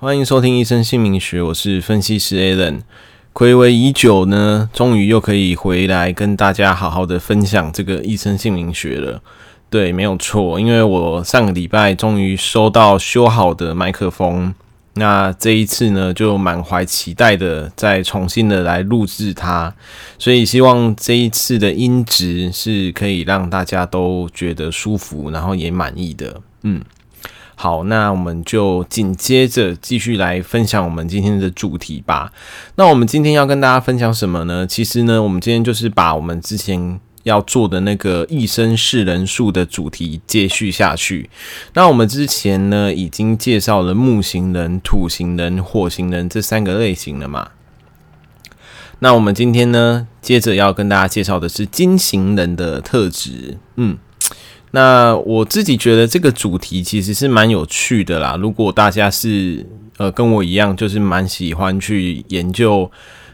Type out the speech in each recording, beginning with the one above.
欢迎收听《一生姓名学》，我是分析师 Alan。睽违已久呢，终于又可以回来跟大家好好的分享这个《一生姓名学》了。对，没有错，因为我上个礼拜终于收到修好的麦克风。那这一次呢，就满怀期待的再重新的来录制它，所以希望这一次的音质是可以让大家都觉得舒服，然后也满意的。嗯，好，那我们就紧接着继续来分享我们今天的主题吧。那我们今天要跟大家分享什么呢？其实呢，我们今天就是把我们之前。要做的那个一生识人数的主题接续下去。那我们之前呢，已经介绍了木型人、土型人、火型人这三个类型了嘛。那我们今天呢，接着要跟大家介绍的是金型人的特质。嗯，那我自己觉得这个主题其实是蛮有趣的啦。如果大家是呃跟我一样，就是蛮喜欢去研究。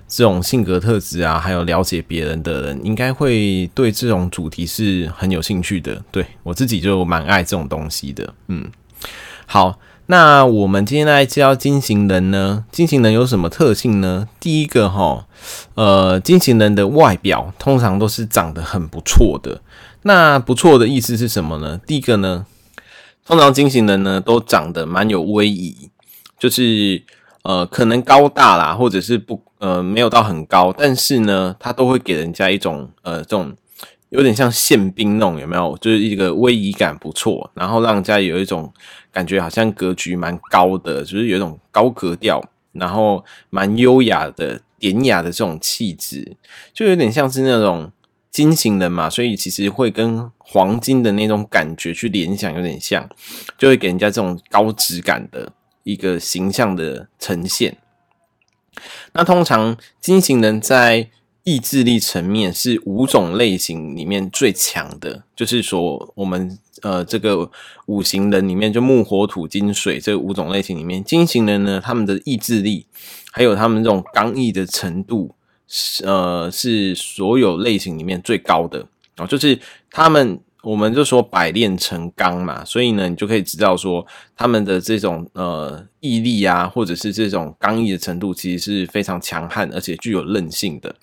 这种性格特质啊，还有了解别人的人，应该会对这种主题是很有兴趣的。对，我自己就蛮爱这种东西的。嗯，好，那我们今天来介绍金型人呢？金型人有什么特性呢？第一个哈，呃，金型人的外表通常都是长得很不错的。那不错的意思是什么呢？第一个呢，通常金型人呢都长得蛮有威仪，就是。呃，可能高大啦，或者是不呃没有到很高，但是呢，他都会给人家一种呃这种有点像宪兵那种，有没有？就是一个威仪感不错，然后让人家有一种感觉好像格局蛮高的，就是有一种高格调，然后蛮优雅的、典雅的这种气质，就有点像是那种金型人嘛，所以其实会跟黄金的那种感觉去联想，有点像，就会给人家这种高质感的。一个形象的呈现。那通常金型人在意志力层面是五种类型里面最强的，就是说我们呃这个五行人里面就木火土金水这五种类型里面，金型人呢，他们的意志力还有他们这种刚毅的程度，是呃是所有类型里面最高的哦，就是他们。我们就说百炼成钢嘛，所以呢，你就可以知道说他们的这种呃毅力啊，或者是这种刚毅的程度，其实是非常强悍，而且具有韧性的。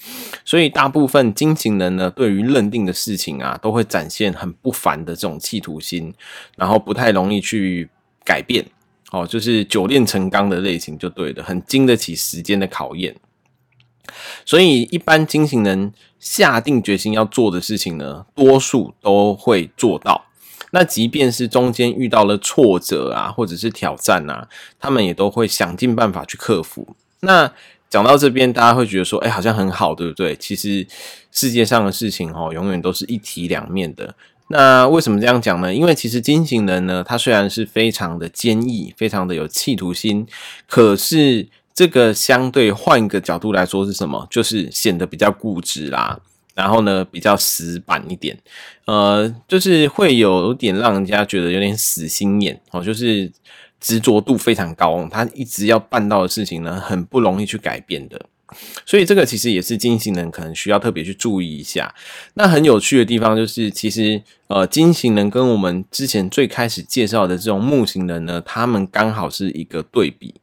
所以大部分金型人呢，对于认定的事情啊，都会展现很不凡的这种企图心，然后不太容易去改变。哦，就是久炼成钢的类型就对了，很经得起时间的考验。所以，一般金型人下定决心要做的事情呢，多数都会做到。那即便是中间遇到了挫折啊，或者是挑战啊，他们也都会想尽办法去克服。那讲到这边，大家会觉得说，哎，好像很好，对不对？其实世界上的事情哦，永远都是一体两面的。那为什么这样讲呢？因为其实金型人呢，他虽然是非常的坚毅，非常的有企图心，可是。这个相对换一个角度来说是什么？就是显得比较固执啦，然后呢，比较死板一点，呃，就是会有点让人家觉得有点死心眼哦，就是执着度非常高，他一直要办到的事情呢，很不容易去改变的。所以这个其实也是金型人可能需要特别去注意一下。那很有趣的地方就是，其实呃，金型人跟我们之前最开始介绍的这种木型人呢，他们刚好是一个对比。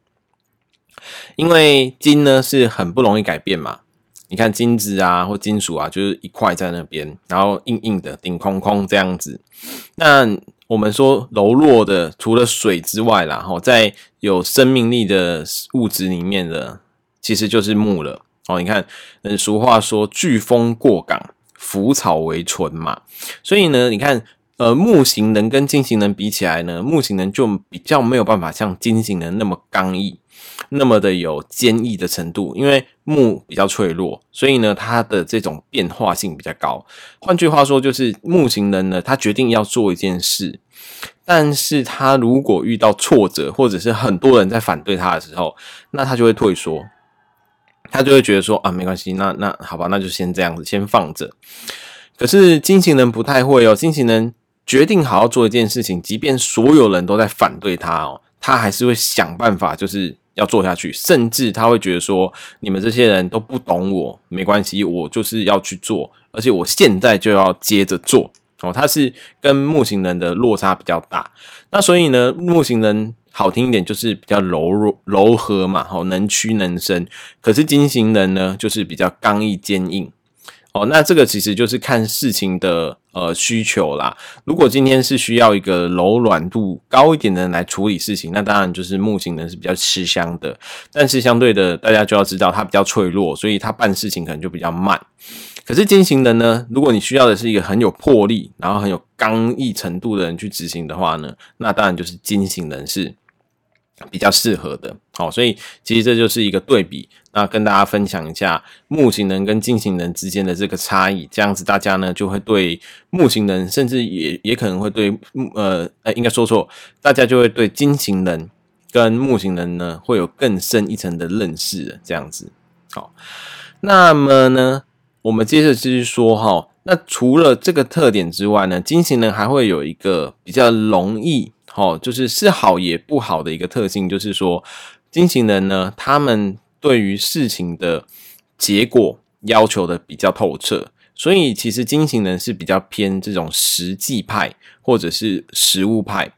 因为金呢是很不容易改变嘛，你看金子啊或金属啊，就是一块在那边，然后硬硬的顶空空这样子。那我们说柔弱的，除了水之外啦，哈，在有生命力的物质里面的，其实就是木了。哦，你看，嗯，俗话说飓风过港，腐草为醇嘛。所以呢，你看，呃，木型人跟金型人比起来呢，木型人就比较没有办法像金型人那么刚毅。那么的有坚毅的程度，因为木比较脆弱，所以呢，它的这种变化性比较高。换句话说，就是木型人呢，他决定要做一件事，但是他如果遇到挫折，或者是很多人在反对他的时候，那他就会退缩，他就会觉得说啊，没关系，那那好吧，那就先这样子，先放着。可是金型人不太会哦，金型人决定好好做一件事情，即便所有人都在反对他哦，他还是会想办法，就是。要做下去，甚至他会觉得说：“你们这些人都不懂我，没关系，我就是要去做，而且我现在就要接着做。”哦，他是跟木星人的落差比较大。那所以呢，木星人好听一点就是比较柔弱柔和嘛，好能屈能伸。可是金星人呢，就是比较刚毅坚硬。哦，那这个其实就是看事情的呃需求啦。如果今天是需要一个柔软度高一点的人来处理事情，那当然就是木型人是比较吃香的。但是相对的，大家就要知道他比较脆弱，所以他办事情可能就比较慢。可是金型人呢，如果你需要的是一个很有魄力，然后很有刚毅程度的人去执行的话呢，那当然就是金型人是比较适合的。好，所以其实这就是一个对比。那跟大家分享一下木型人跟金型人之间的这个差异，这样子大家呢就会对木型人，甚至也也可能会对呃呃，应该说错，大家就会对金型人跟木型人呢会有更深一层的认识。这样子，好，那么呢，我们接着继续说哈。那除了这个特点之外呢，金型人还会有一个比较容易，哦，就是是好也不好的一个特性，就是说金型人呢，他们。对于事情的结果要求的比较透彻，所以其实金型人是比较偏这种实际派或者是实务派。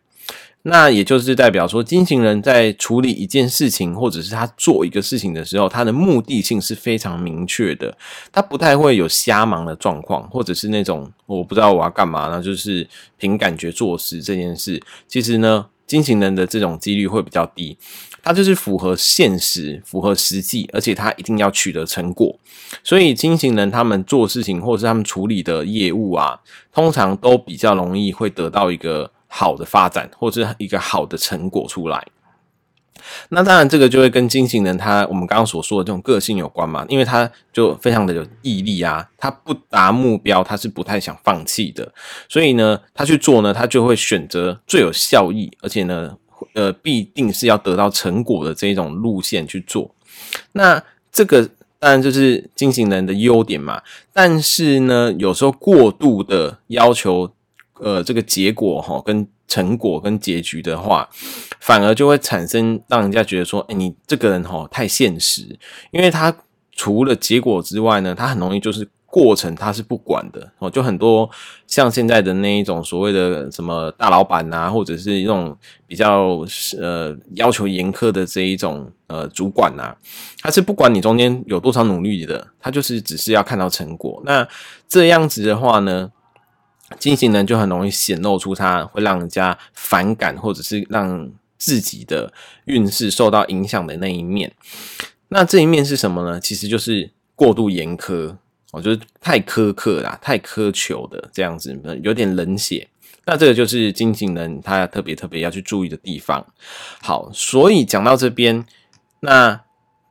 那也就是代表说，金型人在处理一件事情或者是他做一个事情的时候，他的目的性是非常明确的，他不太会有瞎忙的状况，或者是那种我不知道我要干嘛呢，就是凭感觉做事这件事。其实呢，金型人的这种几率会比较低。它就是符合现实、符合实际，而且它一定要取得成果。所以金型人他们做事情，或者是他们处理的业务啊，通常都比较容易会得到一个好的发展，或者是一个好的成果出来。那当然，这个就会跟金型人他我们刚刚所说的这种个性有关嘛，因为他就非常的有毅力啊，他不达目标，他是不太想放弃的。所以呢，他去做呢，他就会选择最有效益，而且呢。呃，必定是要得到成果的这一种路线去做，那这个当然就是金型人的优点嘛。但是呢，有时候过度的要求，呃，这个结果齁，跟成果跟结局的话，反而就会产生让人家觉得说，哎，你这个人齁太现实，因为他除了结果之外呢，他很容易就是。过程他是不管的哦，就很多像现在的那一种所谓的什么大老板啊，或者是一种比较呃要求严苛的这一种呃主管啊，他是不管你中间有多少努力的，他就是只是要看到成果。那这样子的话呢，金星人就很容易显露出他会让人家反感，或者是让自己的运势受到影响的那一面。那这一面是什么呢？其实就是过度严苛。我觉得太苛刻啦，太苛求的这样子，有点冷血。那这个就是金星人他特别特别要去注意的地方。好，所以讲到这边，那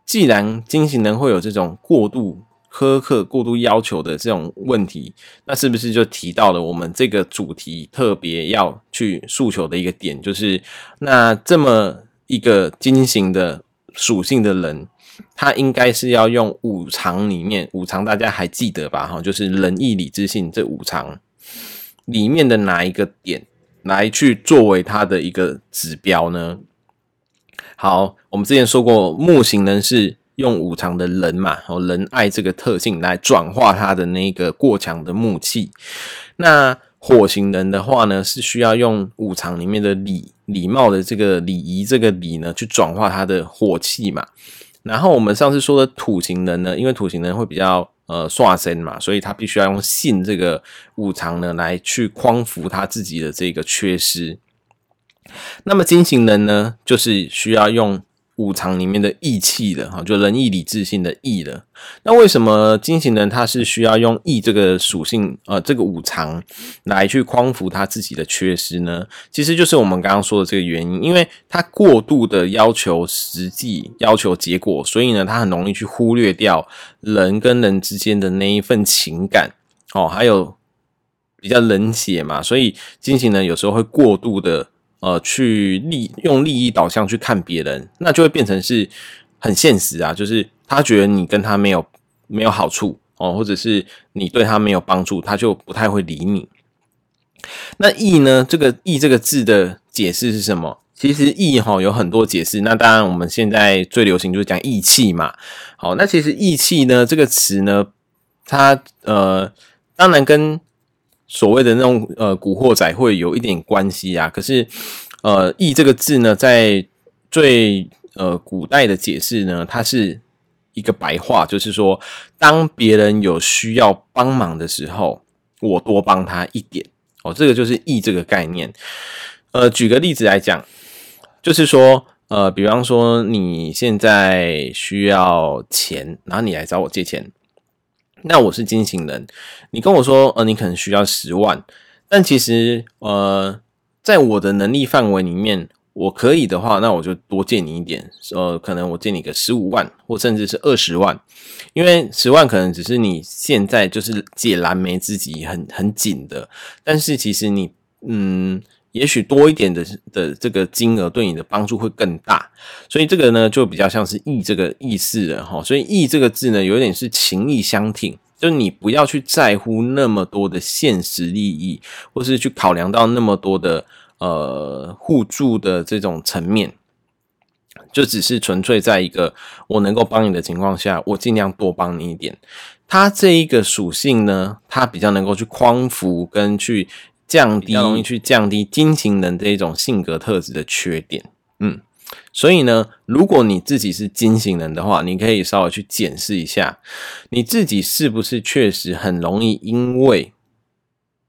既然金星人会有这种过度苛刻、过度要求的这种问题，那是不是就提到了我们这个主题特别要去诉求的一个点，就是那这么一个金型的属性的人。他应该是要用五常里面，五常大家还记得吧？哈，就是仁义礼智信这五常里面的哪一个点来去作为他的一个指标呢？好，我们之前说过，木型人是用五常的仁嘛，哦，仁爱这个特性来转化他的那个过强的木气。那火型人的话呢，是需要用五常里面的礼礼貌的这个礼仪这个礼呢，去转化他的火气嘛。然后我们上次说的土型人呢，因为土型人会比较呃刷身嘛，所以他必须要用信这个五常呢来去匡扶他自己的这个缺失。那么金型人呢，就是需要用。五常里面的义气的哈，就仁义礼智信的义的。那为什么金星人他是需要用义这个属性呃这个五常来去匡扶他自己的缺失呢？其实就是我们刚刚说的这个原因，因为他过度的要求实际、要求结果，所以呢，他很容易去忽略掉人跟人之间的那一份情感哦，还有比较冷血嘛，所以金星人有时候会过度的。呃，去利用利益导向去看别人，那就会变成是很现实啊。就是他觉得你跟他没有没有好处哦，或者是你对他没有帮助，他就不太会理你。那义呢？这个义这个字的解释是什么？其实义哈有很多解释。那当然我们现在最流行就是讲义气嘛。好，那其实义气呢这个词呢，它呃当然跟所谓的那种呃古惑仔会有一点关系啊，可是呃，义这个字呢，在最呃古代的解释呢，它是一个白话，就是说，当别人有需要帮忙的时候，我多帮他一点哦，这个就是义这个概念。呃，举个例子来讲，就是说，呃，比方说你现在需要钱，然后你来找我借钱，那我是金行人，你跟我说，呃，你可能需要十万，但其实，呃，在我的能力范围里面。我可以的话，那我就多借你一点，呃，可能我借你个十五万，或甚至是二十万，因为十万可能只是你现在就是解燃眉之急，很很紧的，但是其实你，嗯，也许多一点的的这个金额对你的帮助会更大，所以这个呢就比较像是义这个意思了哈，所以义这个字呢有点是情义相挺，就是你不要去在乎那么多的现实利益，或是去考量到那么多的。呃，互助的这种层面，就只是纯粹在一个我能够帮你的情况下，我尽量多帮你一点。它这一个属性呢，它比较能够去匡扶跟去降低，容易去降低金型人这一种性格特质的缺点。嗯，所以呢，如果你自己是金型人的话，你可以稍微去检视一下，你自己是不是确实很容易因为。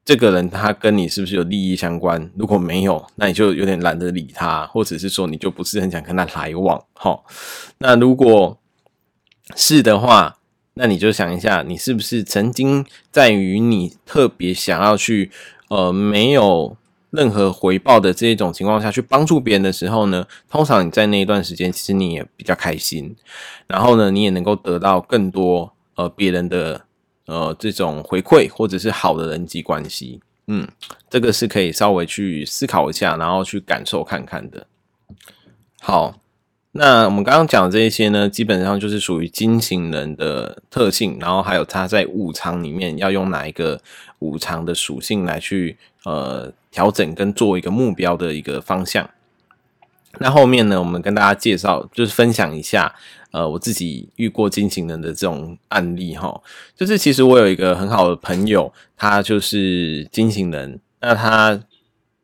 这个人他跟你是不是有利益相关？如果没有，那你就有点懒得理他，或者是说你就不是很想跟他来往。哈，那如果是的话，那你就想一下，你是不是曾经在于你特别想要去呃没有任何回报的这一种情况下去帮助别人的时候呢？通常你在那一段时间，其实你也比较开心，然后呢，你也能够得到更多呃别人的。呃，这种回馈或者是好的人际关系，嗯，这个是可以稍微去思考一下，然后去感受看看的。好，那我们刚刚讲的这一些呢，基本上就是属于金型人的特性，然后还有他在五常里面要用哪一个五常的属性来去呃调整跟做一个目标的一个方向。那后面呢，我们跟大家介绍，就是分享一下，呃，我自己遇过金型人的这种案例哈。就是其实我有一个很好的朋友，他就是金型人。那他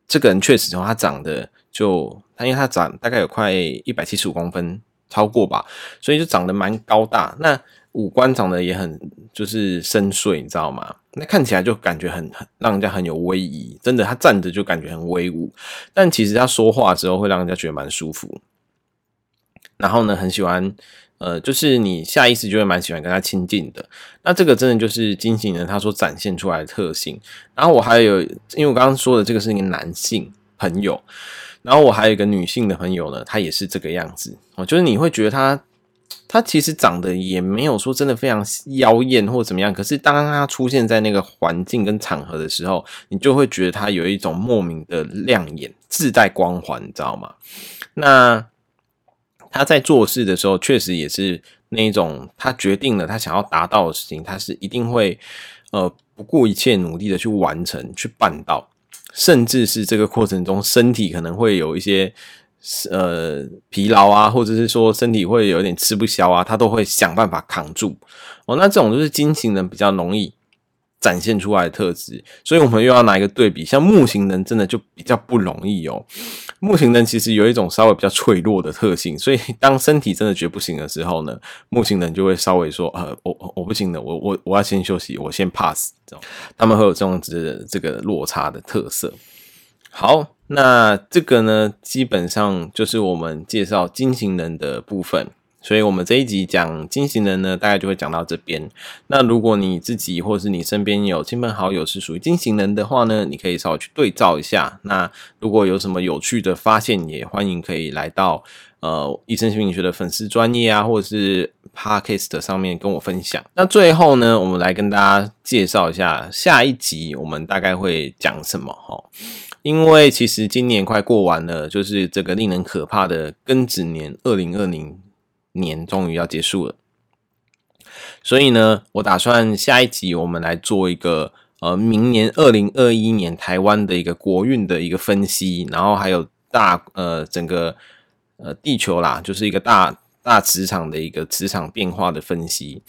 这个人确实从，他长得就他，因为他长大概有快一百七十五公分，超过吧，所以就长得蛮高大。那五官长得也很就是深邃，你知道吗？那看起来就感觉很很让人家很有威仪，真的，他站着就感觉很威武。但其实他说话之后会让人家觉得蛮舒服。然后呢，很喜欢，呃，就是你下意识就会蛮喜欢跟他亲近的。那这个真的就是金型人他所展现出来的特性。然后我还有，因为我刚刚说的这个是一个男性朋友，然后我还有一个女性的朋友呢，她也是这个样子。哦，就是你会觉得她，她其实长得也没有说真的非常妖艳或怎么样，可是当她出现在那个环境跟场合的时候，你就会觉得她有一种莫名的亮眼，自带光环，你知道吗？那他在做事的时候，确实也是那一种，他决定了他想要达到的事情，他是一定会呃不顾一切努力的去完成、去办到，甚至是这个过程中身体可能会有一些。呃，疲劳啊，或者是说身体会有点吃不消啊，他都会想办法扛住哦。那这种就是金型人比较容易展现出来的特质，所以我们又要拿一个对比，像木型人真的就比较不容易哦。木型人其实有一种稍微比较脆弱的特性，所以当身体真的觉得不行的时候呢，木型人就会稍微说：“呃，我我不行了，我我我要先休息，我先 pass。”这种他们会有这种子的这个落差的特色。好。那这个呢，基本上就是我们介绍金型人的部分，所以我们这一集讲金型人呢，大概就会讲到这边。那如果你自己或是你身边有亲朋好友是属于金型人的话呢，你可以稍微去对照一下。那如果有什么有趣的发现，也欢迎可以来到呃一生心理学的粉丝专业啊，或者是 Podcast 上面跟我分享。那最后呢，我们来跟大家介绍一下下一集我们大概会讲什么哈。因为其实今年快过完了，就是这个令人可怕的庚子年，二零二零年终于要结束了。所以呢，我打算下一集我们来做一个呃，明年二零二一年台湾的一个国运的一个分析，然后还有大呃整个呃地球啦，就是一个大大磁场的一个磁场变化的分析。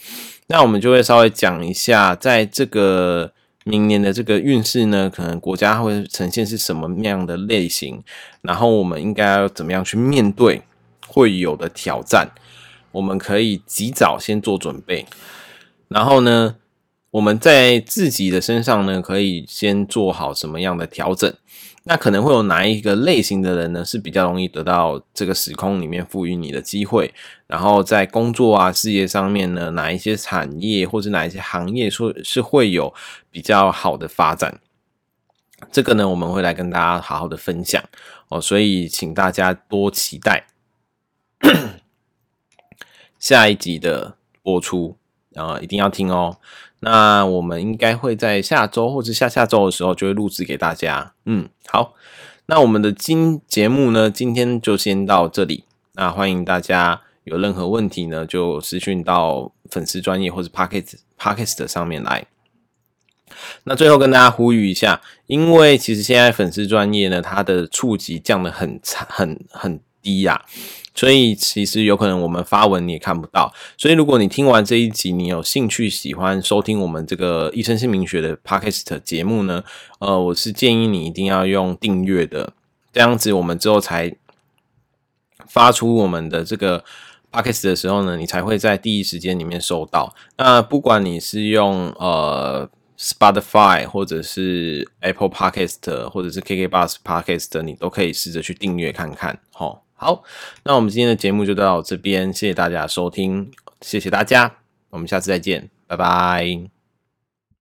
那我们就会稍微讲一下，在这个。明年的这个运势呢，可能国家会呈现是什么样的类型，然后我们应该要怎么样去面对会有的挑战，我们可以及早先做准备，然后呢，我们在自己的身上呢，可以先做好什么样的调整？那可能会有哪一个类型的人呢，是比较容易得到这个时空里面赋予你的机会？然后在工作啊、事业上面呢，哪一些产业或者哪一些行业说是会有比较好的发展？这个呢，我们会来跟大家好好的分享哦，所以请大家多期待下一集的播出啊，一定要听哦。那我们应该会在下周或者下下周的时候就会录制给大家。嗯，好，那我们的今节目呢，今天就先到这里。那欢迎大家有任何问题呢，就私讯到粉丝专业或者 Podcast Podcast 上面来。那最后跟大家呼吁一下，因为其实现在粉丝专业呢，它的触及降得很差，很很低呀、所以其实有可能我们发文你也看不到，所以如果你听完这一集，你有兴趣喜欢收听我们这个医生姓名学的 Podcast 节目呢，呃，我是建议你一定要用订阅的，这样子我们之后才发出我们的这个 Podcast 的时候呢，你才会在第一时间里面收到。那不管你是用呃 Spotify 或者是 Apple Podcast 或者是 KKBus Podcast，你都可以试着去订阅看看，齁。好，那我们今天的节目就到这边，谢谢大家收听，谢谢大家，我们下次再见，拜拜。